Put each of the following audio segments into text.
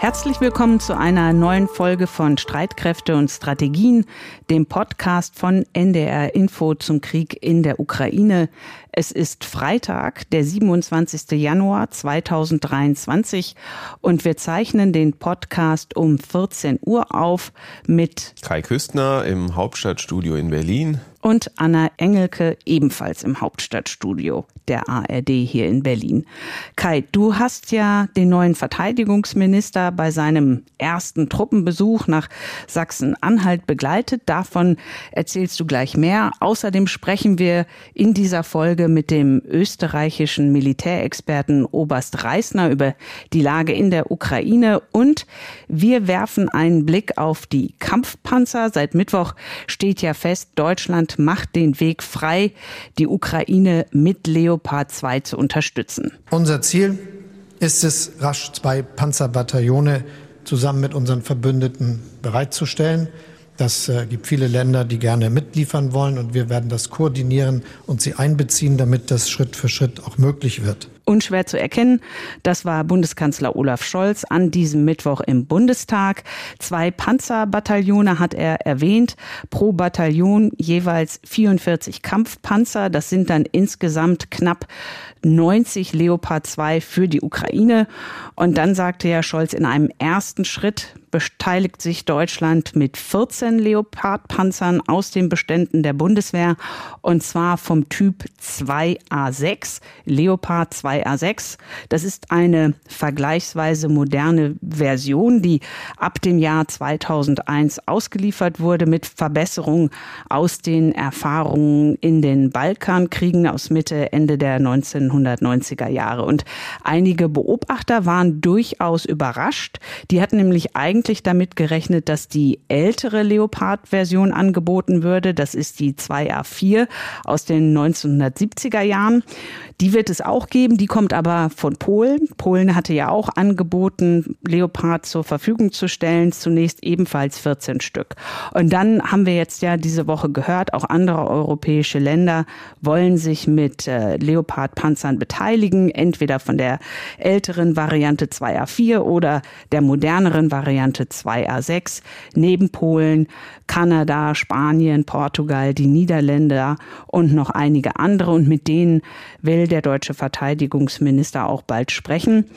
Herzlich willkommen zu einer neuen Folge von Streitkräfte und Strategien, dem Podcast von NDR Info zum Krieg in der Ukraine. Es ist Freitag, der 27. Januar 2023 und wir zeichnen den Podcast um 14 Uhr auf mit Kai Küstner im Hauptstadtstudio in Berlin und Anna Engelke ebenfalls im Hauptstadtstudio der ARD hier in Berlin. Kai, du hast ja den neuen Verteidigungsminister bei seinem ersten Truppenbesuch nach Sachsen-Anhalt begleitet. Davon erzählst du gleich mehr. Außerdem sprechen wir in dieser Folge mit dem österreichischen Militärexperten Oberst Reisner über die Lage in der Ukraine und wir werfen einen Blick auf die Kampfpanzer. Seit Mittwoch steht ja fest, Deutschland Deutschland macht den Weg frei, die Ukraine mit Leopard 2 zu unterstützen. Unser Ziel ist es, rasch zwei Panzerbataillone zusammen mit unseren Verbündeten bereitzustellen. Das äh, gibt viele Länder, die gerne mitliefern wollen und wir werden das koordinieren und sie einbeziehen, damit das Schritt für Schritt auch möglich wird unschwer zu erkennen. Das war Bundeskanzler Olaf Scholz an diesem Mittwoch im Bundestag. Zwei Panzerbataillone hat er erwähnt. Pro Bataillon jeweils 44 Kampfpanzer. Das sind dann insgesamt knapp 90 Leopard 2 für die Ukraine. Und dann sagte ja Scholz in einem ersten Schritt, beteiligt sich Deutschland mit 14 Leopard-Panzern aus den Beständen der Bundeswehr und zwar vom Typ 2A6, Leopard 2A6. Das ist eine vergleichsweise moderne Version, die ab dem Jahr 2001 ausgeliefert wurde mit Verbesserungen aus den Erfahrungen in den Balkankriegen aus Mitte, Ende der 1990er Jahre. Und einige Beobachter waren durchaus überrascht. Die hatten nämlich eigentlich eigentlich damit gerechnet, dass die ältere Leopard-Version angeboten würde. Das ist die 2A4 aus den 1970er Jahren. Die wird es auch geben, die kommt aber von Polen. Polen hatte ja auch angeboten, Leopard zur Verfügung zu stellen, zunächst ebenfalls 14 Stück. Und dann haben wir jetzt ja diese Woche gehört, auch andere europäische Länder wollen sich mit äh, Leopard-Panzern beteiligen, entweder von der älteren Variante 2A4 oder der moderneren Variante 2A6. Neben Polen, Kanada, Spanien, Portugal, die Niederländer und noch einige andere. Und mit denen will der deutsche Verteidigungsminister auch bald sprechen.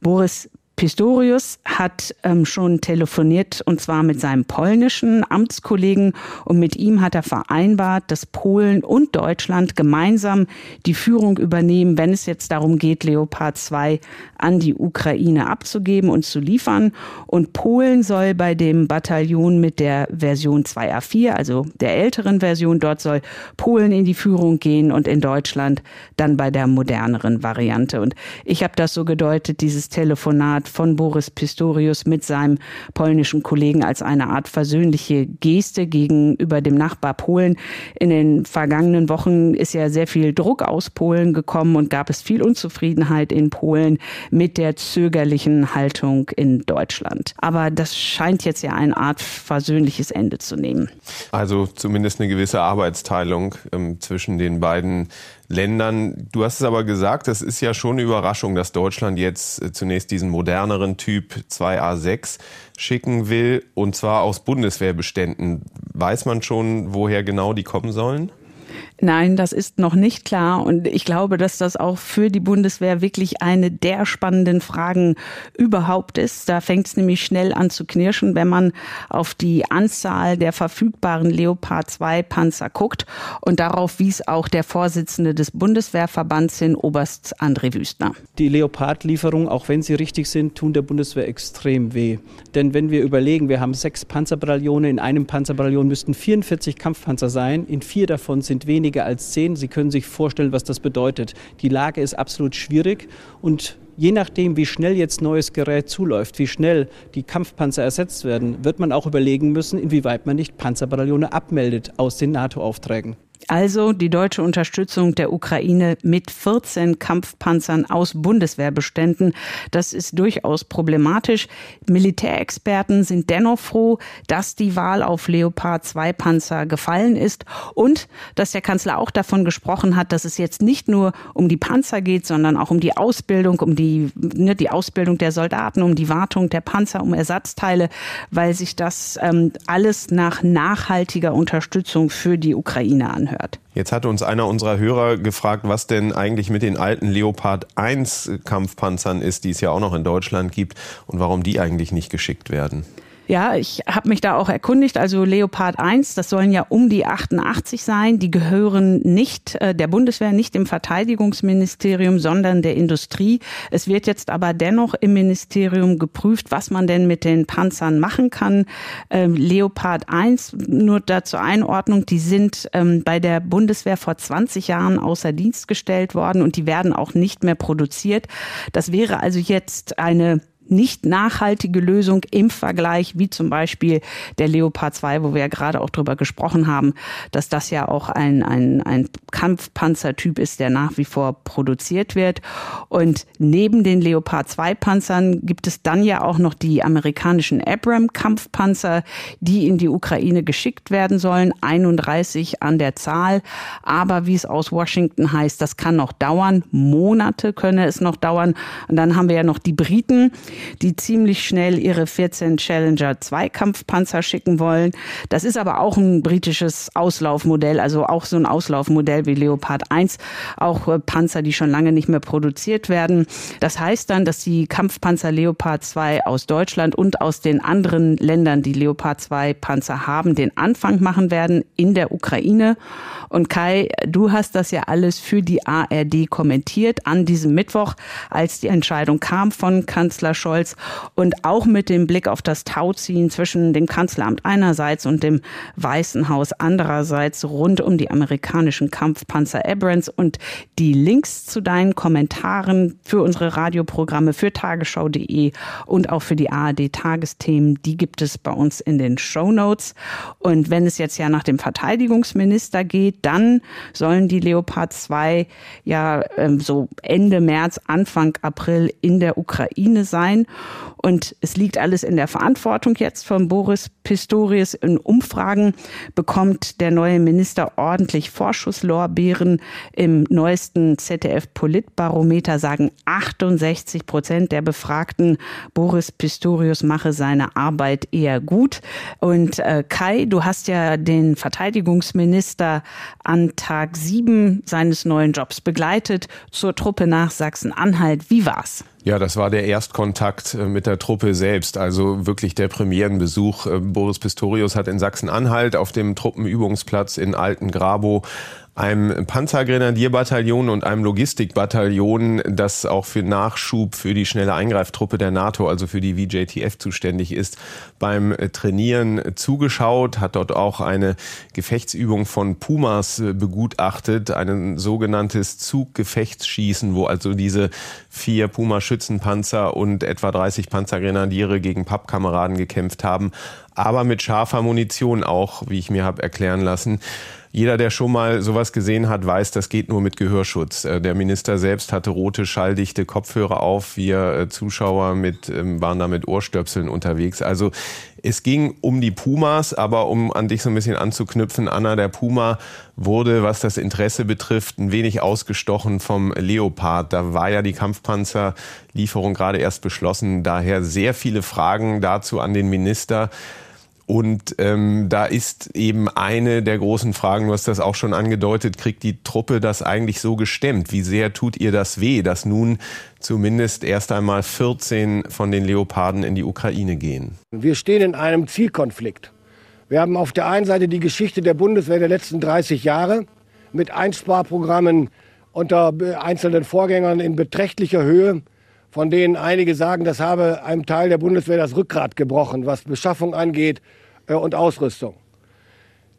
Boris Pistorius hat ähm, schon telefoniert und zwar mit seinem polnischen Amtskollegen und mit ihm hat er vereinbart, dass Polen und Deutschland gemeinsam die Führung übernehmen, wenn es jetzt darum geht, Leopard 2 an die Ukraine abzugeben und zu liefern. Und Polen soll bei dem Bataillon mit der Version 2A4, also der älteren Version, dort soll Polen in die Führung gehen und in Deutschland dann bei der moderneren Variante. Und ich habe das so gedeutet, dieses Telefonat von Boris Pistorius mit seinem polnischen Kollegen als eine Art versöhnliche Geste gegenüber dem Nachbar Polen. In den vergangenen Wochen ist ja sehr viel Druck aus Polen gekommen und gab es viel Unzufriedenheit in Polen mit der zögerlichen Haltung in Deutschland. Aber das scheint jetzt ja eine Art versöhnliches Ende zu nehmen. Also zumindest eine gewisse Arbeitsteilung ähm, zwischen den beiden Ländern. Du hast es aber gesagt, das ist ja schon eine Überraschung, dass Deutschland jetzt äh, zunächst diesen moderneren Typ 2A6 schicken will, und zwar aus Bundeswehrbeständen. Weiß man schon, woher genau die kommen sollen? Nein, das ist noch nicht klar. Und ich glaube, dass das auch für die Bundeswehr wirklich eine der spannenden Fragen überhaupt ist. Da fängt es nämlich schnell an zu knirschen, wenn man auf die Anzahl der verfügbaren Leopard 2 Panzer guckt. Und darauf wies auch der Vorsitzende des Bundeswehrverbands hin, Oberst André Wüstner. Die Leopard-Lieferungen, auch wenn sie richtig sind, tun der Bundeswehr extrem weh. Denn wenn wir überlegen, wir haben sechs Panzerbataillone, in einem Panzerbataillon müssten 44 Kampfpanzer sein, in vier davon sind weniger weniger als zehn. Sie können sich vorstellen, was das bedeutet. Die Lage ist absolut schwierig und je nachdem, wie schnell jetzt neues Gerät zuläuft, wie schnell die Kampfpanzer ersetzt werden, wird man auch überlegen müssen, inwieweit man nicht Panzerbataillone abmeldet aus den NATO-Aufträgen. Also die deutsche Unterstützung der Ukraine mit 14 Kampfpanzern aus Bundeswehrbeständen. Das ist durchaus problematisch. Militärexperten sind dennoch froh, dass die Wahl auf Leopard 2 Panzer gefallen ist und dass der Kanzler auch davon gesprochen hat, dass es jetzt nicht nur um die Panzer geht, sondern auch um die Ausbildung, um die, ne, die Ausbildung der Soldaten, um die Wartung der Panzer, um Ersatzteile, weil sich das ähm, alles nach nachhaltiger Unterstützung für die Ukraine anhört hört. Jetzt hatte uns einer unserer Hörer gefragt, was denn eigentlich mit den alten Leopard 1 Kampfpanzern ist, die es ja auch noch in Deutschland gibt und warum die eigentlich nicht geschickt werden. Ja, ich habe mich da auch erkundigt. Also Leopard 1, das sollen ja um die 88 sein. Die gehören nicht äh, der Bundeswehr, nicht dem Verteidigungsministerium, sondern der Industrie. Es wird jetzt aber dennoch im Ministerium geprüft, was man denn mit den Panzern machen kann. Ähm, Leopard 1, nur dazu Einordnung, die sind ähm, bei der Bundeswehr vor 20 Jahren außer Dienst gestellt worden und die werden auch nicht mehr produziert. Das wäre also jetzt eine nicht nachhaltige Lösung im Vergleich, wie zum Beispiel der Leopard 2, wo wir ja gerade auch drüber gesprochen haben, dass das ja auch ein, ein, ein Kampfpanzertyp ist, der nach wie vor produziert wird. Und neben den Leopard 2 Panzern gibt es dann ja auch noch die amerikanischen Abram Kampfpanzer, die in die Ukraine geschickt werden sollen. 31 an der Zahl. Aber wie es aus Washington heißt, das kann noch dauern. Monate könne es noch dauern. Und dann haben wir ja noch die Briten, die ziemlich schnell ihre 14 Challenger Zweikampfpanzer schicken wollen. Das ist aber auch ein britisches Auslaufmodell, also auch so ein Auslaufmodell wie Leopard 1, auch äh, Panzer, die schon lange nicht mehr produziert werden. Das heißt dann, dass die Kampfpanzer Leopard 2 aus Deutschland und aus den anderen Ländern, die Leopard 2 Panzer haben, den Anfang machen werden in der Ukraine. Und Kai, du hast das ja alles für die ARD kommentiert an diesem Mittwoch, als die Entscheidung kam von Kanzler Scholz und auch mit dem Blick auf das Tauziehen zwischen dem Kanzleramt einerseits und dem Weißen Haus andererseits rund um die amerikanischen Kampfpanzer Abrams und die Links zu deinen Kommentaren für unsere Radioprogramme für tagesschau.de und auch für die ARD Tagesthemen, die gibt es bei uns in den Show Notes. Und wenn es jetzt ja nach dem Verteidigungsminister geht, dann sollen die Leopard 2 ja ähm, so Ende März, Anfang April in der Ukraine sein. Und es liegt alles in der Verantwortung jetzt von Boris Pistorius. In Umfragen bekommt der neue Minister ordentlich Vorschusslorbeeren. Im neuesten ZDF-Politbarometer sagen 68 Prozent der Befragten, Boris Pistorius mache seine Arbeit eher gut. Und äh, Kai, du hast ja den Verteidigungsminister an Tag sieben seines neuen Jobs begleitet zur Truppe nach Sachsen-Anhalt. Wie war's? Ja, das war der Erstkontakt äh, mit der Truppe selbst, also wirklich der Premierenbesuch. Äh, Boris Pistorius hat in Sachsen-Anhalt auf dem Truppenübungsplatz in Altengrabow einem Panzergrenadierbataillon und einem Logistikbataillon, das auch für Nachschub für die schnelle Eingreiftruppe der NATO, also für die VJTF zuständig ist, beim Trainieren zugeschaut, hat dort auch eine Gefechtsübung von Pumas begutachtet, ein sogenanntes Zuggefechtsschießen, wo also diese vier Puma-Schützenpanzer und etwa 30 Panzergrenadiere gegen Pappkameraden gekämpft haben, aber mit scharfer Munition auch, wie ich mir habe erklären lassen. Jeder, der schon mal sowas gesehen hat, weiß, das geht nur mit Gehörschutz. Äh, der Minister selbst hatte rote, schalldichte Kopfhörer auf. Wir äh, Zuschauer mit, ähm, waren da mit Ohrstöpseln unterwegs. Also es ging um die Pumas, aber um an dich so ein bisschen anzuknüpfen, Anna, der Puma wurde, was das Interesse betrifft, ein wenig ausgestochen vom Leopard. Da war ja die Kampfpanzerlieferung gerade erst beschlossen. Daher sehr viele Fragen dazu an den Minister. Und ähm, da ist eben eine der großen Fragen, du hast das auch schon angedeutet, kriegt die Truppe das eigentlich so gestemmt? Wie sehr tut ihr das weh, dass nun zumindest erst einmal 14 von den Leoparden in die Ukraine gehen? Wir stehen in einem Zielkonflikt. Wir haben auf der einen Seite die Geschichte der Bundeswehr der letzten 30 Jahre mit Einsparprogrammen unter einzelnen Vorgängern in beträchtlicher Höhe von denen einige sagen, das habe einem Teil der Bundeswehr das Rückgrat gebrochen, was Beschaffung angeht äh, und Ausrüstung.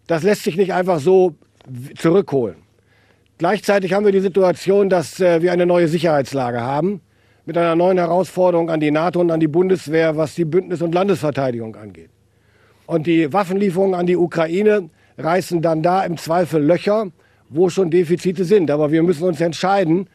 Das lässt sich nicht einfach so zurückholen. Gleichzeitig haben wir die Situation, dass äh, wir eine neue Sicherheitslage haben, mit einer neuen Herausforderung an die NATO und an die Bundeswehr, was die Bündnis- und Landesverteidigung angeht. Und die Waffenlieferungen an die Ukraine reißen dann da im Zweifel Löcher, wo schon Defizite sind. Aber wir müssen uns entscheiden.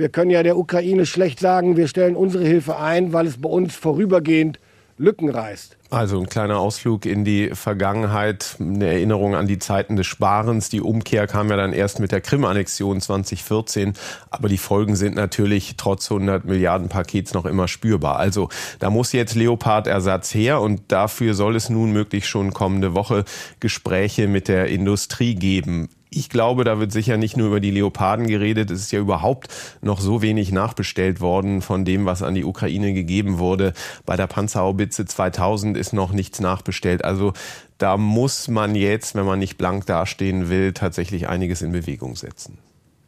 Wir können ja der Ukraine schlecht sagen, wir stellen unsere Hilfe ein, weil es bei uns vorübergehend Lücken reißt. Also ein kleiner Ausflug in die Vergangenheit, eine Erinnerung an die Zeiten des Sparens. Die Umkehr kam ja dann erst mit der Krim-Annexion 2014, aber die Folgen sind natürlich trotz 100 Milliarden Pakets noch immer spürbar. Also da muss jetzt Leopard-Ersatz her und dafür soll es nun möglichst schon kommende Woche Gespräche mit der Industrie geben. Ich glaube, da wird sicher nicht nur über die Leoparden geredet. Es ist ja überhaupt noch so wenig nachbestellt worden von dem, was an die Ukraine gegeben wurde. Bei der Panzerhaubitze 2000 ist noch nichts nachbestellt. Also da muss man jetzt, wenn man nicht blank dastehen will, tatsächlich einiges in Bewegung setzen.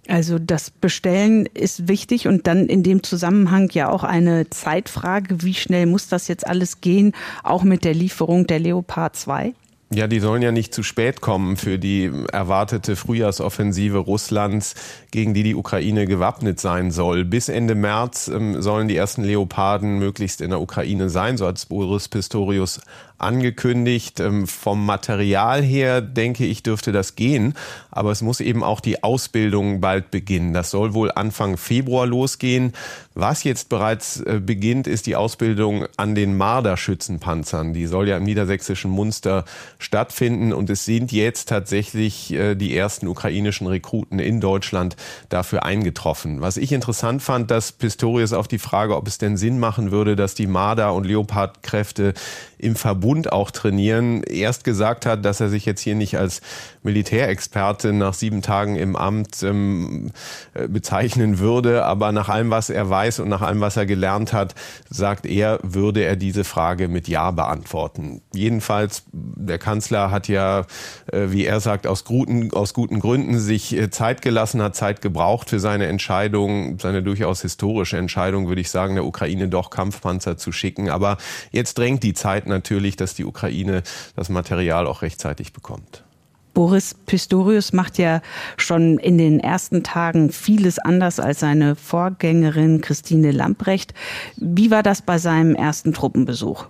Also das Bestellen ist wichtig und dann in dem Zusammenhang ja auch eine Zeitfrage. Wie schnell muss das jetzt alles gehen, auch mit der Lieferung der Leopard 2? Ja, die sollen ja nicht zu spät kommen für die erwartete Frühjahrsoffensive Russlands, gegen die die Ukraine gewappnet sein soll. Bis Ende März ähm, sollen die ersten Leoparden möglichst in der Ukraine sein, so hat Boris Pistorius angekündigt. Ähm, vom Material her, denke ich, dürfte das gehen. Aber es muss eben auch die Ausbildung bald beginnen. Das soll wohl Anfang Februar losgehen. Was jetzt bereits äh, beginnt, ist die Ausbildung an den Marder-Schützenpanzern. Die soll ja im niedersächsischen Munster stattfinden. Und es sind jetzt tatsächlich äh, die ersten ukrainischen Rekruten in Deutschland dafür eingetroffen. Was ich interessant fand, dass Pistorius auf die Frage, ob es denn Sinn machen würde, dass die Marder- und Leopard-Kräfte im Verbund auch trainieren, erst gesagt hat, dass er sich jetzt hier nicht als Militärexperte nach sieben Tagen im Amt ähm, äh, bezeichnen würde. Aber nach allem, was er weiß und nach allem, was er gelernt hat, sagt er, würde er diese Frage mit Ja beantworten. Jedenfalls, der Kanzler hat ja, äh, wie er sagt, aus guten, aus guten Gründen sich äh, Zeit gelassen, hat Zeit gebraucht für seine Entscheidung, seine durchaus historische Entscheidung, würde ich sagen, der Ukraine doch Kampfpanzer zu schicken. Aber jetzt drängt die Zeit natürlich, dass die Ukraine das Material auch rechtzeitig bekommt. Boris Pistorius macht ja schon in den ersten Tagen vieles anders als seine Vorgängerin Christine Lamprecht. Wie war das bei seinem ersten Truppenbesuch?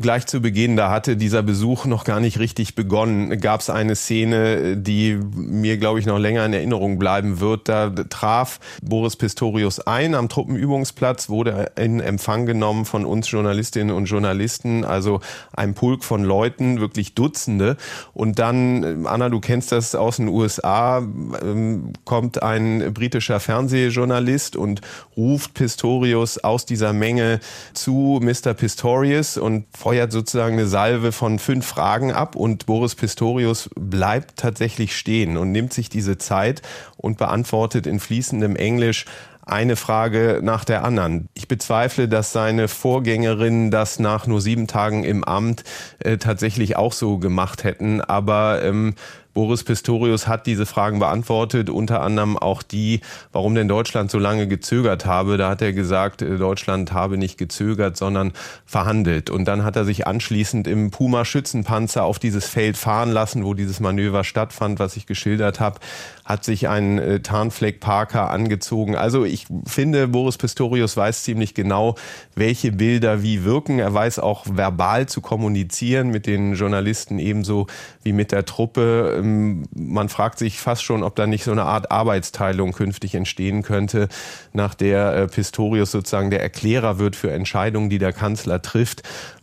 Gleich zu Beginn, da hatte dieser Besuch noch gar nicht richtig begonnen, gab es eine Szene, die mir, glaube ich, noch länger in Erinnerung bleiben wird. Da traf Boris Pistorius ein am Truppenübungsplatz, wurde in Empfang genommen von uns Journalistinnen und Journalisten, also ein Pulk von Leuten, wirklich Dutzende. Und dann, Anna, du kennst das aus den USA, ähm, kommt ein britischer Fernsehjournalist und ruft Pistorius aus dieser Menge zu Mr. Pistorius und feuert sozusagen eine Salve von fünf Fragen ab und Boris Pistorius bleibt tatsächlich stehen und nimmt sich diese Zeit und beantwortet in fließendem Englisch eine Frage nach der anderen. Ich bezweifle, dass seine Vorgängerinnen das nach nur sieben Tagen im Amt äh, tatsächlich auch so gemacht hätten. Aber ähm, Boris Pistorius hat diese Fragen beantwortet, unter anderem auch die, warum denn Deutschland so lange gezögert habe. Da hat er gesagt, äh, Deutschland habe nicht gezögert, sondern verhandelt. Und dann hat er sich anschließend im Puma-Schützenpanzer auf dieses Feld fahren lassen, wo dieses Manöver stattfand, was ich geschildert habe, hat sich einen äh, Tarnfleck Parker angezogen. Also ich finde, Boris Pistorius weiß ziemlich genau, welche Bilder wie wirken. Er weiß auch verbal zu kommunizieren mit den Journalisten ebenso wie mit der Truppe. Ähm, man fragt sich fast schon, ob da nicht so eine Art Arbeitsteilung künftig entstehen könnte, nach der äh, Pistorius sozusagen der Erklärer wird für Entscheidungen, die der Kanzler trifft.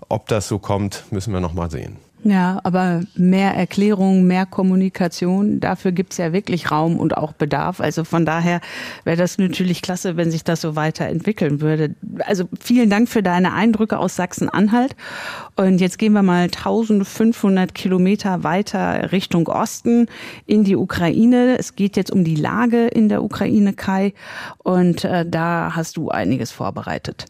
Ob das so kommt, müssen wir noch mal sehen. Ja, aber mehr Erklärung, mehr Kommunikation, dafür gibt's ja wirklich Raum und auch Bedarf. Also von daher wäre das natürlich klasse, wenn sich das so weiterentwickeln würde. Also vielen Dank für deine Eindrücke aus Sachsen-Anhalt. Und jetzt gehen wir mal 1500 Kilometer weiter Richtung Osten in die Ukraine. Es geht jetzt um die Lage in der Ukraine, Kai. Und äh, da hast du einiges vorbereitet.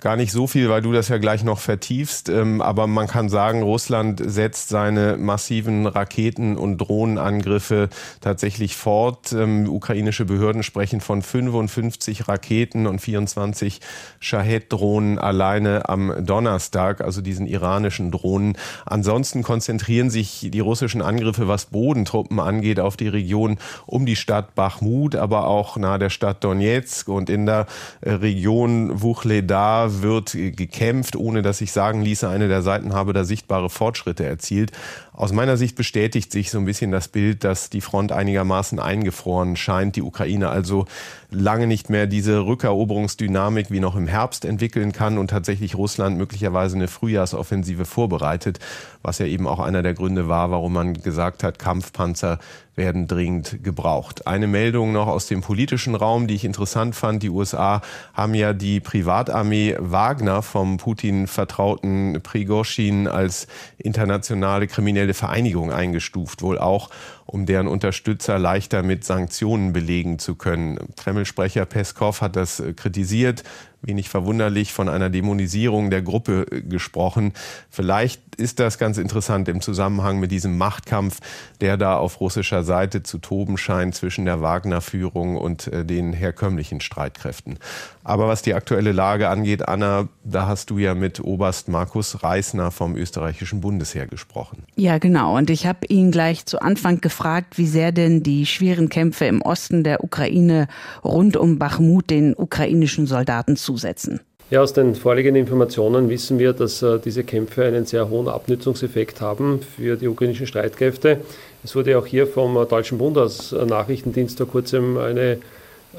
Gar nicht so viel, weil du das ja gleich noch vertiefst. Ähm, aber man kann sagen, Russland setzt seine massiven Raketen- und Drohnenangriffe tatsächlich fort. Ähm, ukrainische Behörden sprechen von 55 Raketen und 24 Shahed-Drohnen alleine am Donnerstag, also diesen iranischen Drohnen. Ansonsten konzentrieren sich die russischen Angriffe, was Bodentruppen angeht, auf die Region um die Stadt Bachmut, aber auch nahe der Stadt Donetsk und in der äh, Region Wuchle Soledar wird gekämpft, ohne dass ich sagen ließe, eine der Seiten habe da sichtbare Fortschritte erzielt. Aus meiner Sicht bestätigt sich so ein bisschen das Bild, dass die Front einigermaßen eingefroren scheint, die Ukraine also lange nicht mehr diese Rückeroberungsdynamik wie noch im Herbst entwickeln kann und tatsächlich Russland möglicherweise eine Frühjahrsoffensive vorbereitet, was ja eben auch einer der Gründe war, warum man gesagt hat, Kampfpanzer werden dringend gebraucht. Eine Meldung noch aus dem politischen Raum, die ich interessant fand. Die USA haben ja die Privatarmee Wagner vom Putin vertrauten Prigozhin als internationale kriminelle Vereinigung eingestuft, wohl auch um deren Unterstützer leichter mit Sanktionen belegen zu können. Kreml-Sprecher Peskov hat das kritisiert, wenig verwunderlich von einer Dämonisierung der Gruppe gesprochen. Vielleicht ist das ganz interessant im Zusammenhang mit diesem Machtkampf, der da auf russischer Seite zu toben scheint zwischen der Wagner-Führung und äh, den herkömmlichen Streitkräften. Aber was die aktuelle Lage angeht, Anna, da hast du ja mit Oberst Markus Reisner vom österreichischen Bundesheer gesprochen. Ja, genau. Und ich habe ihn gleich zu Anfang gefragt, wie sehr denn die schweren Kämpfe im Osten der Ukraine rund um Bachmut den ukrainischen Soldaten zusetzen. Ja, aus den vorliegenden Informationen wissen wir, dass äh, diese Kämpfe einen sehr hohen Abnützungseffekt haben für die ukrainischen Streitkräfte. Es wurde auch hier vom äh, Deutschen Bund als äh, Nachrichtendienst vor kurzem eine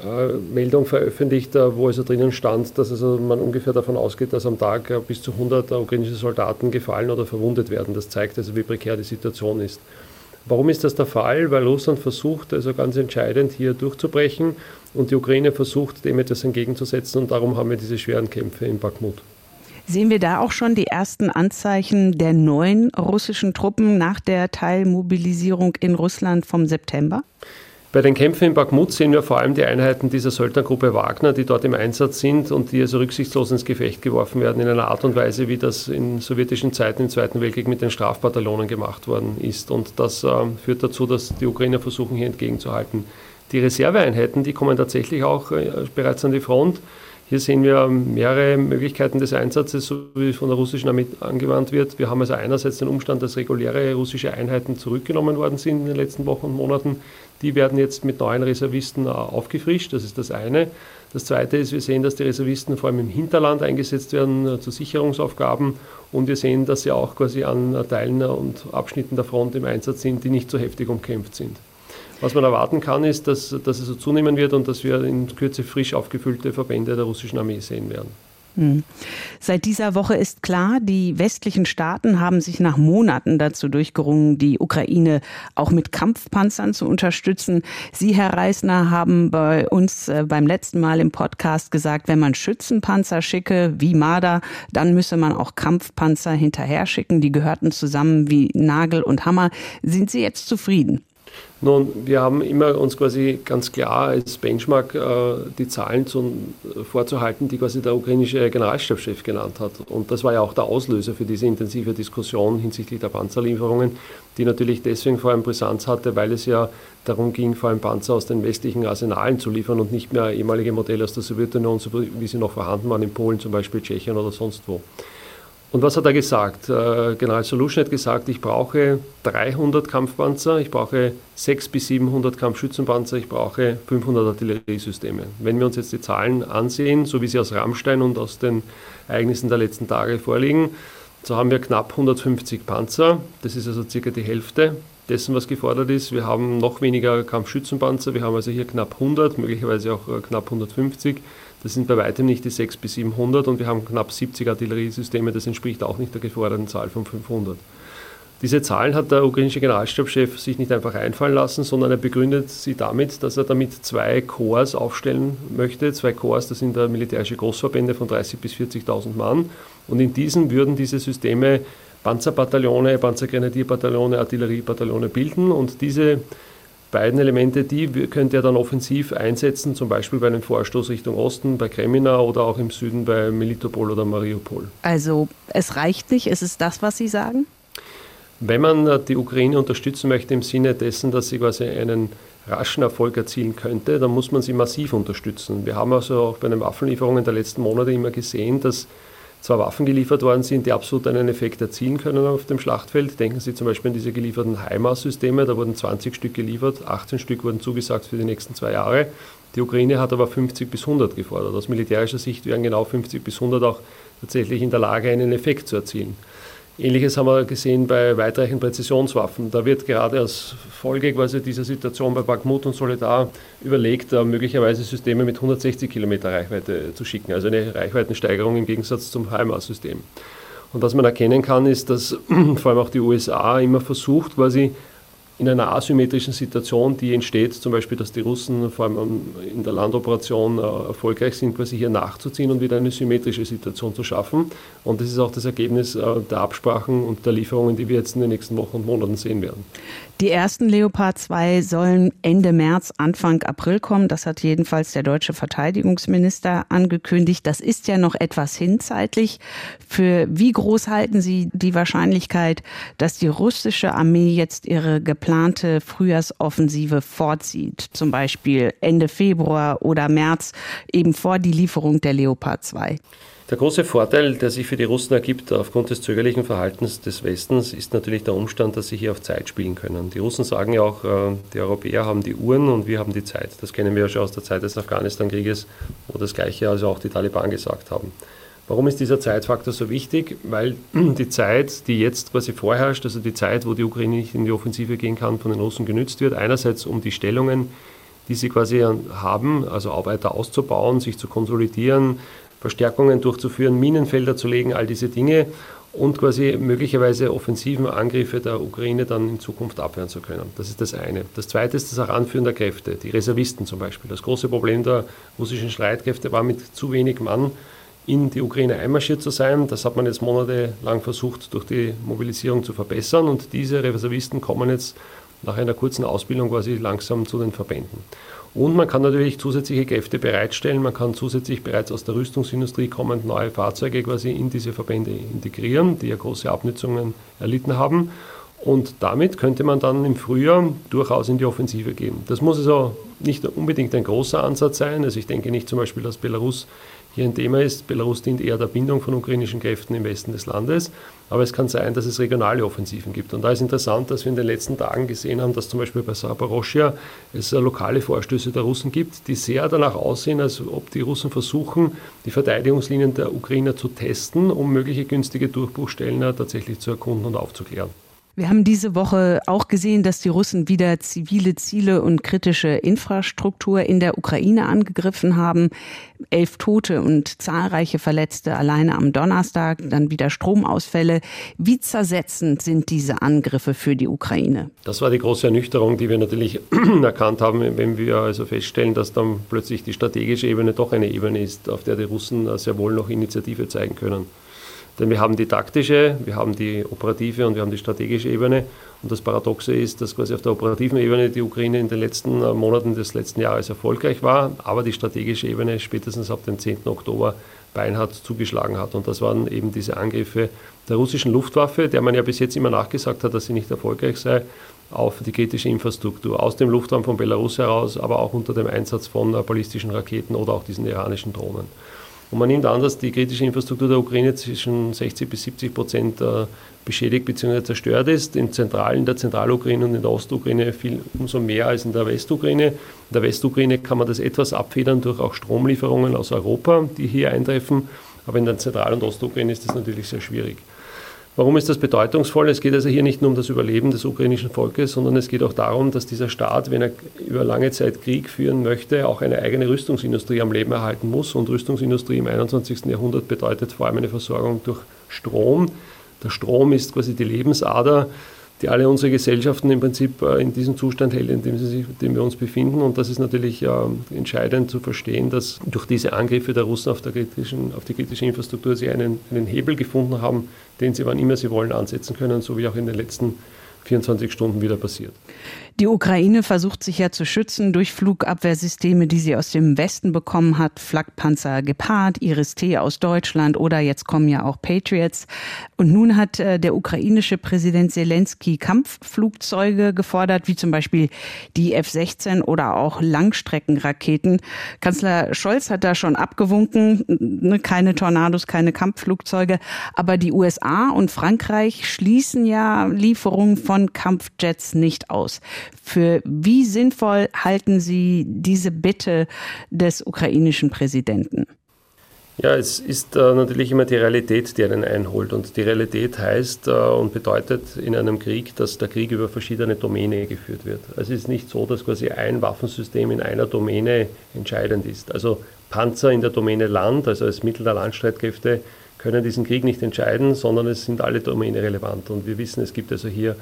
äh, Meldung veröffentlicht, äh, wo also drinnen stand, dass also man ungefähr davon ausgeht, dass am Tag äh, bis zu 100 ukrainische Soldaten gefallen oder verwundet werden. Das zeigt also, wie prekär die Situation ist. Warum ist das der Fall? Weil Russland versucht, also ganz entscheidend hier durchzubrechen und die Ukraine versucht, dem etwas entgegenzusetzen und darum haben wir diese schweren Kämpfe in Bakhmut. Sehen wir da auch schon die ersten Anzeichen der neuen russischen Truppen nach der Teilmobilisierung in Russland vom September? Bei den Kämpfen in Bakhmut sehen wir vor allem die Einheiten dieser Söldnergruppe Wagner, die dort im Einsatz sind und die also rücksichtslos ins Gefecht geworfen werden, in einer Art und Weise, wie das in sowjetischen Zeiten im Zweiten Weltkrieg mit den Strafbataillonen gemacht worden ist. Und das äh, führt dazu, dass die Ukrainer versuchen, hier entgegenzuhalten. Die Reserveeinheiten, die kommen tatsächlich auch äh, bereits an die Front. Hier sehen wir mehrere Möglichkeiten des Einsatzes, so wie von der russischen Armee angewandt wird. Wir haben also einerseits den Umstand, dass reguläre russische Einheiten zurückgenommen worden sind in den letzten Wochen und Monaten. Die werden jetzt mit neuen Reservisten äh, aufgefrischt, das ist das eine. Das zweite ist, wir sehen, dass die Reservisten vor allem im Hinterland eingesetzt werden äh, zu Sicherungsaufgaben und wir sehen, dass sie auch quasi an Teilen und Abschnitten der Front im Einsatz sind, die nicht so heftig umkämpft sind. Was man erwarten kann, ist, dass, dass es so zunehmen wird und dass wir in Kürze frisch aufgefüllte Verbände der russischen Armee sehen werden. Hm. Seit dieser Woche ist klar, die westlichen Staaten haben sich nach Monaten dazu durchgerungen, die Ukraine auch mit Kampfpanzern zu unterstützen. Sie, Herr Reisner, haben bei uns äh, beim letzten Mal im Podcast gesagt, wenn man Schützenpanzer schicke, wie Marder, dann müsse man auch Kampfpanzer hinterher schicken. Die gehörten zusammen wie Nagel und Hammer. Sind Sie jetzt zufrieden? Nun, wir haben immer uns quasi ganz klar als Benchmark äh, die Zahlen zu, vorzuhalten, die quasi der ukrainische Generalstabschef genannt hat. Und das war ja auch der Auslöser für diese intensive Diskussion hinsichtlich der Panzerlieferungen, die natürlich deswegen vor allem Brisanz hatte, weil es ja darum ging, vor allem Panzer aus den westlichen Arsenalen zu liefern und nicht mehr ehemalige Modelle aus der Sowjetunion, so wie sie noch vorhanden waren in Polen, zum Beispiel Tschechien oder sonst wo. Und was hat er gesagt? Äh, General Solution hat gesagt, ich brauche 300 Kampfpanzer, ich brauche 600 bis 700 Kampfschützenpanzer, ich brauche 500 Artilleriesysteme. Wenn wir uns jetzt die Zahlen ansehen, so wie sie aus Rammstein und aus den Ereignissen der letzten Tage vorliegen, so haben wir knapp 150 Panzer. Das ist also circa die Hälfte dessen, was gefordert ist. Wir haben noch weniger Kampfschützenpanzer, wir haben also hier knapp 100, möglicherweise auch äh, knapp 150. Das sind bei weitem nicht die 600 bis 700 und wir haben knapp 70 Artilleriesysteme, das entspricht auch nicht der geforderten Zahl von 500. Diese Zahlen hat der ukrainische Generalstabschef sich nicht einfach einfallen lassen, sondern er begründet sie damit, dass er damit zwei Korps aufstellen möchte. Zwei Korps, das sind militärische Großverbände von 30.000 bis 40.000 Mann. Und in diesen würden diese Systeme Panzerbataillone, Panzergrenadierbataillone, Artilleriebataillone bilden. Und diese beiden Elemente, die könnte er dann offensiv einsetzen, zum Beispiel bei einem Vorstoß Richtung Osten, bei Kremina oder auch im Süden bei Melitopol oder Mariupol. Also es reicht nicht, ist es das, was Sie sagen? Wenn man äh, die Ukraine unterstützen möchte im Sinne dessen, dass sie quasi einen raschen Erfolg erzielen könnte, dann muss man sie massiv unterstützen. Wir haben also auch bei den Waffenlieferungen der letzten Monate immer gesehen, dass zwar Waffen geliefert worden sind, die absolut einen Effekt erzielen können auf dem Schlachtfeld. Denken Sie zum Beispiel an diese gelieferten HIMARS-Systeme, da wurden 20 Stück geliefert, 18 Stück wurden zugesagt für die nächsten zwei Jahre. Die Ukraine hat aber 50 bis 100 gefordert. Aus militärischer Sicht wären genau 50 bis 100 auch tatsächlich in der Lage, einen Effekt zu erzielen. Ähnliches haben wir gesehen bei weitreichenden Präzisionswaffen. Da wird gerade als Folge quasi dieser Situation bei Bakhmut und Solidar überlegt, möglicherweise Systeme mit 160 Kilometer Reichweite zu schicken, also eine Reichweitensteigerung im Gegensatz zum HIMARS-System. Und was man erkennen kann, ist, dass vor allem auch die USA immer versucht, quasi in einer asymmetrischen Situation, die entsteht, zum Beispiel, dass die Russen vor allem in der Landoperation äh, erfolgreich sind, quasi hier nachzuziehen und wieder eine symmetrische Situation zu schaffen. Und das ist auch das Ergebnis äh, der Absprachen und der Lieferungen, die wir jetzt in den nächsten Wochen und Monaten sehen werden. Die ersten Leopard 2 sollen Ende März, Anfang April kommen. Das hat jedenfalls der deutsche Verteidigungsminister angekündigt. Das ist ja noch etwas hinzeitlich. Für wie groß halten Sie die Wahrscheinlichkeit, dass die russische Armee jetzt ihre geplante Frühjahrsoffensive vorzieht? Zum Beispiel Ende Februar oder März, eben vor die Lieferung der Leopard 2? Der große Vorteil, der sich für die Russen ergibt aufgrund des zögerlichen Verhaltens des Westens, ist natürlich der Umstand, dass sie hier auf Zeit spielen können. Die Russen sagen ja auch, äh, die Europäer haben die Uhren und wir haben die Zeit. Das kennen wir ja schon aus der Zeit des Afghanistan-Krieges, wo das Gleiche also auch die Taliban gesagt haben. Warum ist dieser Zeitfaktor so wichtig? Weil die Zeit, die jetzt quasi vorherrscht, also die Zeit, wo die Ukraine nicht in die Offensive gehen kann, von den Russen genützt wird. Einerseits um die Stellungen, die sie quasi haben, also auch weiter auszubauen, sich zu konsolidieren, Verstärkungen durchzuführen, Minenfelder zu legen, all diese Dinge und quasi möglicherweise offensiven Angriffe der Ukraine dann in Zukunft abwehren zu können. Das ist das eine. Das zweite ist das Heranführen der Kräfte, die Reservisten zum Beispiel. Das große Problem der russischen Streitkräfte war mit zu wenig Mann in die Ukraine einmarschiert zu sein. Das hat man jetzt monatelang versucht, durch die Mobilisierung zu verbessern und diese Reservisten kommen jetzt nach einer kurzen Ausbildung quasi langsam zu den Verbänden. Und man kann natürlich zusätzliche Kräfte bereitstellen. Man kann zusätzlich bereits aus der Rüstungsindustrie kommend neue Fahrzeuge quasi in diese Verbände integrieren, die ja große Abnützungen erlitten haben. Und damit könnte man dann im Frühjahr durchaus in die Offensive gehen. Das muss also nicht unbedingt ein großer Ansatz sein. Also ich denke nicht zum Beispiel, dass Belarus hier ein Thema ist. Belarus dient eher der Bindung von ukrainischen Kräften im Westen des Landes. Aber es kann sein, dass es regionale Offensiven gibt. Und da ist interessant, dass wir in den letzten Tagen gesehen haben, dass zum Beispiel bei Saporoschia es lokale Vorstöße der Russen gibt, die sehr danach aussehen, als ob die Russen versuchen, die Verteidigungslinien der Ukrainer zu testen, um mögliche günstige Durchbruchstellen tatsächlich zu erkunden und aufzuklären. Wir haben diese Woche auch gesehen, dass die Russen wieder zivile Ziele und kritische Infrastruktur in der Ukraine angegriffen haben. Elf Tote und zahlreiche Verletzte alleine am Donnerstag, dann wieder Stromausfälle. Wie zersetzend sind diese Angriffe für die Ukraine? Das war die große Ernüchterung, die wir natürlich erkannt haben, wenn wir also feststellen, dass dann plötzlich die strategische Ebene doch eine Ebene ist, auf der die Russen sehr wohl noch Initiative zeigen können. Denn wir haben die taktische, wir haben die operative und wir haben die strategische Ebene. Und das Paradoxe ist, dass quasi auf der operativen Ebene die Ukraine in den letzten äh, Monaten des letzten Jahres erfolgreich war, aber die strategische Ebene spätestens ab dem 10. Oktober beinhart zugeschlagen hat. Und das waren eben diese Angriffe der russischen Luftwaffe, der man ja bis jetzt immer nachgesagt hat, dass sie nicht erfolgreich sei, auf die kritische Infrastruktur aus dem Luftraum von Belarus heraus, aber auch unter dem Einsatz von äh, ballistischen Raketen oder auch diesen iranischen Drohnen. Und man nimmt an, dass die kritische Infrastruktur der Ukraine zwischen 60 bis 70 Prozent äh, beschädigt bzw. zerstört ist. In, Zentral, in der Zentralukraine und in der Ostukraine viel umso mehr als in der Westukraine. In der Westukraine kann man das etwas abfedern durch auch Stromlieferungen aus Europa, die hier eintreffen. Aber in der Zentral- und Ostukraine ist das natürlich sehr schwierig. Warum ist das bedeutungsvoll? Es geht also hier nicht nur um das Überleben des ukrainischen Volkes, sondern es geht auch darum, dass dieser Staat, wenn er über lange Zeit Krieg führen möchte, auch eine eigene Rüstungsindustrie am Leben erhalten muss. Und Rüstungsindustrie im 21. Jahrhundert bedeutet vor allem eine Versorgung durch Strom. Der Strom ist quasi die Lebensader die alle unsere Gesellschaften im Prinzip äh, in diesem Zustand hält, in dem, sich, in dem wir uns befinden. Und das ist natürlich äh, entscheidend zu verstehen, dass durch diese Angriffe der Russen auf, der kritischen, auf die kritische Infrastruktur sie einen, einen Hebel gefunden haben, den sie wann immer sie wollen ansetzen können, so wie auch in den letzten 24 Stunden wieder passiert. Die Ukraine versucht sich ja zu schützen durch Flugabwehrsysteme, die sie aus dem Westen bekommen hat. Flakpanzer Gepard, Iris-T aus Deutschland oder jetzt kommen ja auch Patriots. Und nun hat äh, der ukrainische Präsident Zelensky Kampfflugzeuge gefordert, wie zum Beispiel die F-16 oder auch Langstreckenraketen. Kanzler Scholz hat da schon abgewunken, ne, keine Tornados, keine Kampfflugzeuge. Aber die USA und Frankreich schließen ja Lieferungen von Kampfjets nicht aus. Für wie sinnvoll halten Sie diese Bitte des ukrainischen Präsidenten? Ja, es ist äh, natürlich immer die Realität, die einen einholt. Und die Realität heißt äh, und bedeutet in einem Krieg, dass der Krieg über verschiedene Domäne geführt wird. Also es ist nicht so, dass quasi ein Waffensystem in einer Domäne entscheidend ist. Also Panzer in der Domäne Land, also als Mittel der Landstreitkräfte, können diesen Krieg nicht entscheiden, sondern es sind alle Domäne relevant. Und wir wissen, es gibt also hier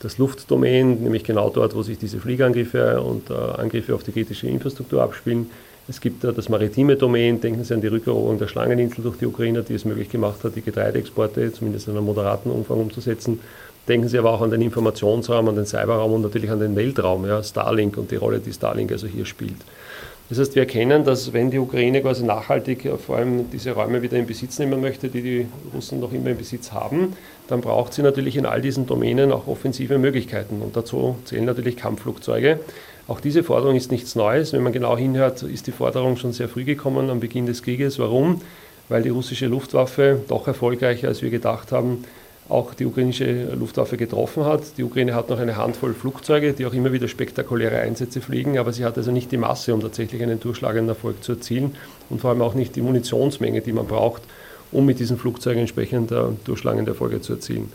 das Luftdomain, nämlich genau dort, wo sich diese Fliegerangriffe und äh, Angriffe auf die kritische Infrastruktur abspielen. Es gibt äh, das maritime Domain, denken Sie an die Rückeroberung der Schlangeninsel durch die Ukrainer, die es möglich gemacht hat, die Getreideexporte zumindest in einem moderaten Umfang umzusetzen. Denken Sie aber auch an den Informationsraum, an den Cyberraum und natürlich an den Weltraum, ja, Starlink und die Rolle, die Starlink also hier spielt. Das heißt, wir erkennen, dass wenn die Ukraine quasi nachhaltig äh, vor allem diese Räume wieder in Besitz nehmen möchte, die die Russen noch immer in Besitz haben, dann braucht sie natürlich in all diesen Domänen auch offensive Möglichkeiten. Und dazu zählen natürlich Kampfflugzeuge. Auch diese Forderung ist nichts Neues. Wenn man genau hinhört, ist die Forderung schon sehr früh gekommen am Beginn des Krieges. Warum? Weil die russische Luftwaffe doch erfolgreicher, als wir gedacht haben, auch die ukrainische Luftwaffe getroffen hat. Die Ukraine hat noch eine Handvoll Flugzeuge, die auch immer wieder spektakuläre Einsätze fliegen, aber sie hat also nicht die Masse, um tatsächlich einen durchschlagenden Erfolg zu erzielen und vor allem auch nicht die Munitionsmenge, die man braucht, um mit diesen Flugzeugen entsprechend äh, durchschlagende Erfolge zu erzielen.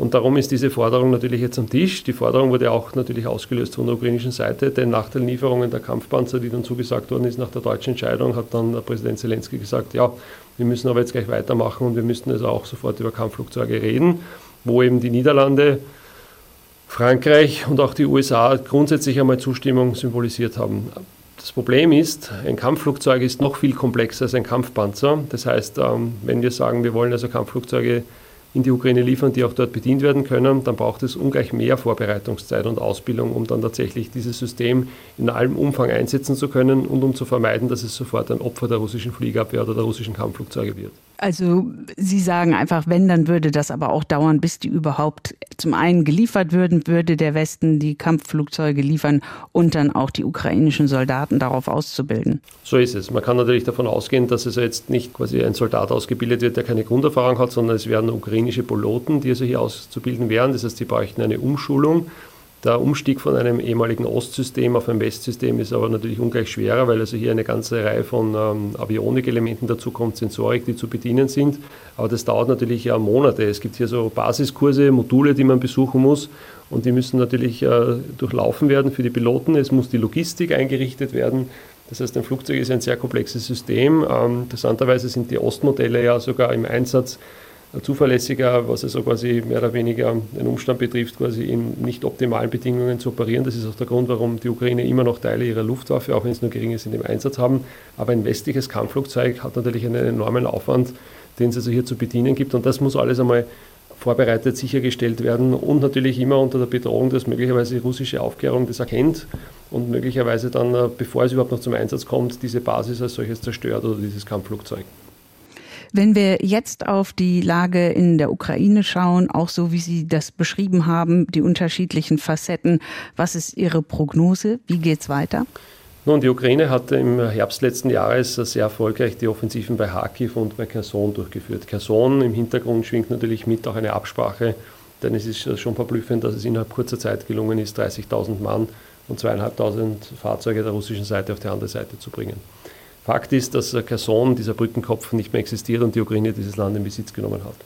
Und darum ist diese Forderung natürlich jetzt am Tisch. Die Forderung wurde auch natürlich ausgelöst von der ukrainischen Seite, denn nach den Lieferungen der Kampfpanzer, die dann zugesagt worden ist, nach der deutschen Entscheidung, hat dann Präsident Zelensky gesagt, ja, wir müssen aber jetzt gleich weitermachen und wir müssten also auch sofort über Kampfflugzeuge reden, wo eben die Niederlande, Frankreich und auch die USA grundsätzlich einmal Zustimmung symbolisiert haben. Das Problem ist, ein Kampfflugzeug ist noch viel komplexer als ein Kampfpanzer. Das heißt, ähm, wenn wir sagen, wir wollen also Kampfflugzeuge in die Ukraine liefern, die auch dort bedient werden können, dann braucht es ungleich mehr Vorbereitungszeit und Ausbildung, um dann tatsächlich dieses System in allem Umfang einsetzen zu können und um zu vermeiden, dass es sofort ein Opfer der russischen Fliegerabwehr oder der russischen Kampfflugzeuge wird. Also Sie sagen einfach, wenn, dann würde das aber auch dauern, bis die überhaupt zum einen geliefert würden, würde der Westen die Kampfflugzeuge liefern und dann auch die ukrainischen Soldaten darauf auszubilden. So ist es. Man kann natürlich davon ausgehen, dass es jetzt nicht quasi ein Soldat ausgebildet wird, der keine Grunderfahrung hat, sondern es werden ukrainische Piloten, die also hier auszubilden wären. Das heißt, sie bräuchten eine Umschulung der Umstieg von einem ehemaligen Ostsystem auf ein Westsystem ist aber natürlich ungleich schwerer, weil also hier eine ganze Reihe von ähm, Avionik-Elementen dazukommt, Sensorik, die zu bedienen sind. Aber das dauert natürlich ja Monate. Es gibt hier so Basiskurse, Module, die man besuchen muss und die müssen natürlich äh, durchlaufen werden für die Piloten. Es muss die Logistik eingerichtet werden. Das heißt, ein Flugzeug ist ein sehr komplexes System. Ähm, interessanterweise sind die Ostmodelle ja sogar im Einsatz zuverlässiger, was also quasi mehr oder weniger den Umstand betrifft, quasi in nicht optimalen Bedingungen zu operieren. Das ist auch der Grund, warum die Ukraine immer noch Teile ihrer Luftwaffe, auch wenn es nur gering ist, in dem Einsatz haben. Aber ein westliches Kampfflugzeug hat natürlich einen enormen Aufwand, den es also hier zu bedienen gibt. Und das muss alles einmal vorbereitet, sichergestellt werden und natürlich immer unter der Bedrohung, dass möglicherweise die russische Aufklärung das erkennt und möglicherweise dann, äh, bevor es überhaupt noch zum Einsatz kommt, diese Basis als solches zerstört oder dieses Kampfflugzeug. Wenn wir jetzt auf die Lage in der Ukraine schauen, auch so wie Sie das beschrieben haben, die unterschiedlichen Facetten, was ist Ihre Prognose? Wie geht es weiter? Nun, die Ukraine hat im Herbst letzten Jahres sehr erfolgreich die Offensiven bei Kharkiv und bei Kherson durchgeführt. Kherson im Hintergrund schwingt natürlich mit auch eine Absprache, denn es ist schon verblüffend, dass es innerhalb kurzer Zeit gelungen ist, 30.000 Mann und zweieinhalbtausend Fahrzeuge der russischen Seite auf die andere Seite zu bringen. Fakt ist, dass Kherson, dieser Brückenkopf, nicht mehr existiert und die Ukraine dieses Land in Besitz genommen hat.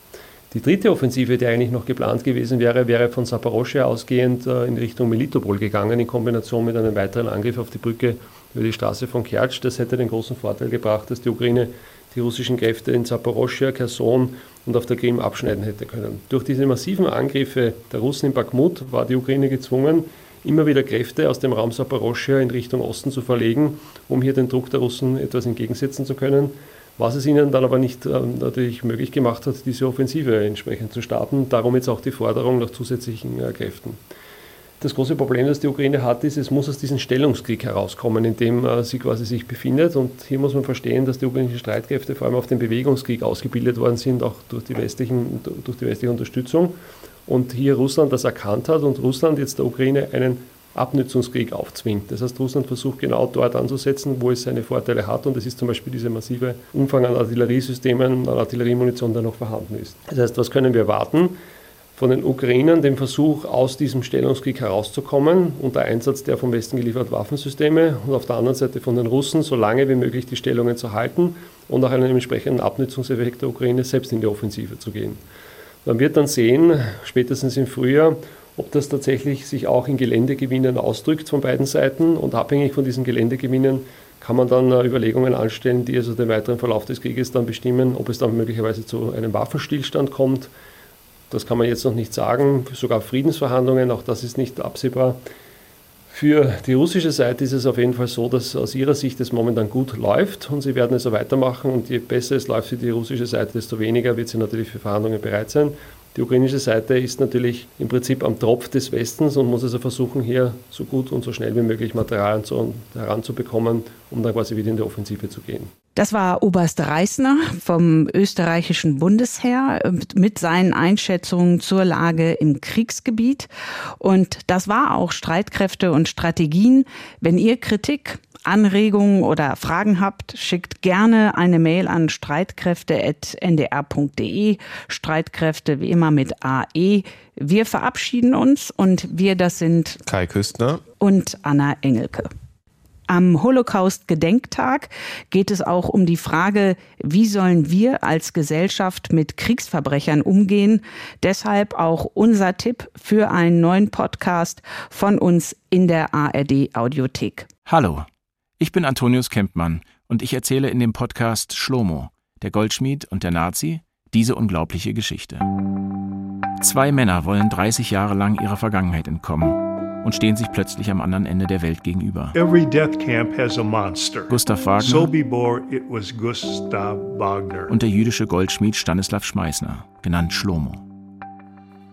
Die dritte Offensive, die eigentlich noch geplant gewesen wäre, wäre von Saporoschia ausgehend äh, in Richtung Melitopol gegangen, in Kombination mit einem weiteren Angriff auf die Brücke über die Straße von Kertsch. Das hätte den großen Vorteil gebracht, dass die Ukraine die russischen Kräfte in Saporoschia, Kherson und auf der Krim abschneiden hätte können. Durch diese massiven Angriffe der Russen in Bakhmut war die Ukraine gezwungen, immer wieder Kräfte aus dem Raum Saporoschia in Richtung Osten zu verlegen, um hier den Druck der Russen etwas entgegensetzen zu können. was es ihnen dann aber nicht ähm, natürlich möglich gemacht hat, diese Offensive entsprechend zu starten. Darum jetzt auch die Forderung nach zusätzlichen äh, Kräften. Das große Problem, das die Ukraine hat, ist, es muss aus diesem Stellungskrieg herauskommen, in dem äh, sie quasi sich befindet. Und hier muss man verstehen, dass die ukrainischen Streitkräfte vor allem auf den Bewegungskrieg ausgebildet worden sind, auch durch die, westlichen, durch die westliche Unterstützung. Und hier Russland das erkannt hat und Russland jetzt der Ukraine einen Abnützungskrieg aufzwingt. Das heißt, Russland versucht genau dort anzusetzen, wo es seine Vorteile hat und das ist zum Beispiel dieser massive Umfang an Artilleriesystemen, an Artilleriemunition, der noch vorhanden ist. Das heißt, was können wir erwarten? Von den Ukrainern den Versuch, aus diesem Stellungskrieg herauszukommen, unter Einsatz der vom Westen gelieferten Waffensysteme und auf der anderen Seite von den Russen, so lange wie möglich die Stellungen zu halten und nach einem entsprechenden Abnützungseffekt der Ukraine selbst in die Offensive zu gehen. Man wird dann sehen, spätestens im Frühjahr, ob das tatsächlich sich auch in Geländegewinnen ausdrückt von beiden Seiten und abhängig von diesen Geländegewinnen kann man dann äh, Überlegungen anstellen, die also den weiteren Verlauf des Krieges dann bestimmen, ob es dann möglicherweise zu einem Waffenstillstand kommt. Das kann man jetzt noch nicht sagen, sogar Friedensverhandlungen, auch das ist nicht absehbar. Für die russische Seite ist es auf jeden Fall so, dass aus ihrer Sicht es momentan gut läuft und sie werden es so weitermachen und je besser es läuft für die russische Seite, desto weniger wird sie natürlich für Verhandlungen bereit sein. Die ukrainische Seite ist natürlich im Prinzip am Tropf des Westens und muss also versuchen, hier so gut und so schnell wie möglich Material heranzubekommen, um dann quasi wieder in die Offensive zu gehen. Das war Oberst Reisner vom österreichischen Bundesheer mit seinen Einschätzungen zur Lage im Kriegsgebiet. Und das war auch Streitkräfte und Strategien. Wenn ihr Kritik Anregungen oder Fragen habt, schickt gerne eine Mail an streitkräfte.ndr.de. Streitkräfte wie immer mit AE. Wir verabschieden uns und wir, das sind Kai Küstner und Anna Engelke. Am Holocaust-Gedenktag geht es auch um die Frage, wie sollen wir als Gesellschaft mit Kriegsverbrechern umgehen. Deshalb auch unser Tipp für einen neuen Podcast von uns in der ARD Audiothek. Hallo. Ich bin Antonius Kempmann und ich erzähle in dem Podcast Schlomo, der Goldschmied und der Nazi, diese unglaubliche Geschichte. Zwei Männer wollen 30 Jahre lang ihrer Vergangenheit entkommen und stehen sich plötzlich am anderen Ende der Welt gegenüber. Every death camp has a monster. Gustav Wagner Sobibor, it was Gustav Wagner. und der jüdische Goldschmied Stanislav Schmeißner, genannt Schlomo.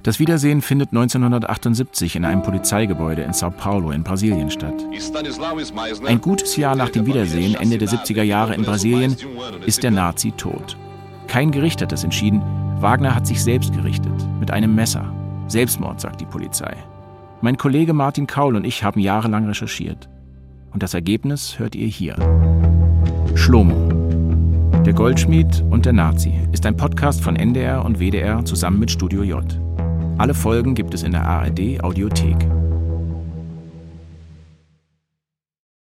Das Wiedersehen findet 1978 in einem Polizeigebäude in Sao Paulo in Brasilien statt. Ein gutes Jahr nach dem Wiedersehen, Ende der 70er Jahre in Brasilien, ist der Nazi tot. Kein Gericht hat das entschieden. Wagner hat sich selbst gerichtet, mit einem Messer. Selbstmord, sagt die Polizei. Mein Kollege Martin Kaul und ich haben jahrelang recherchiert. Und das Ergebnis hört ihr hier. Schlomo. Der Goldschmied und der Nazi ist ein Podcast von NDR und WDR zusammen mit Studio J. Alle Folgen gibt es in der ARD Audiothek.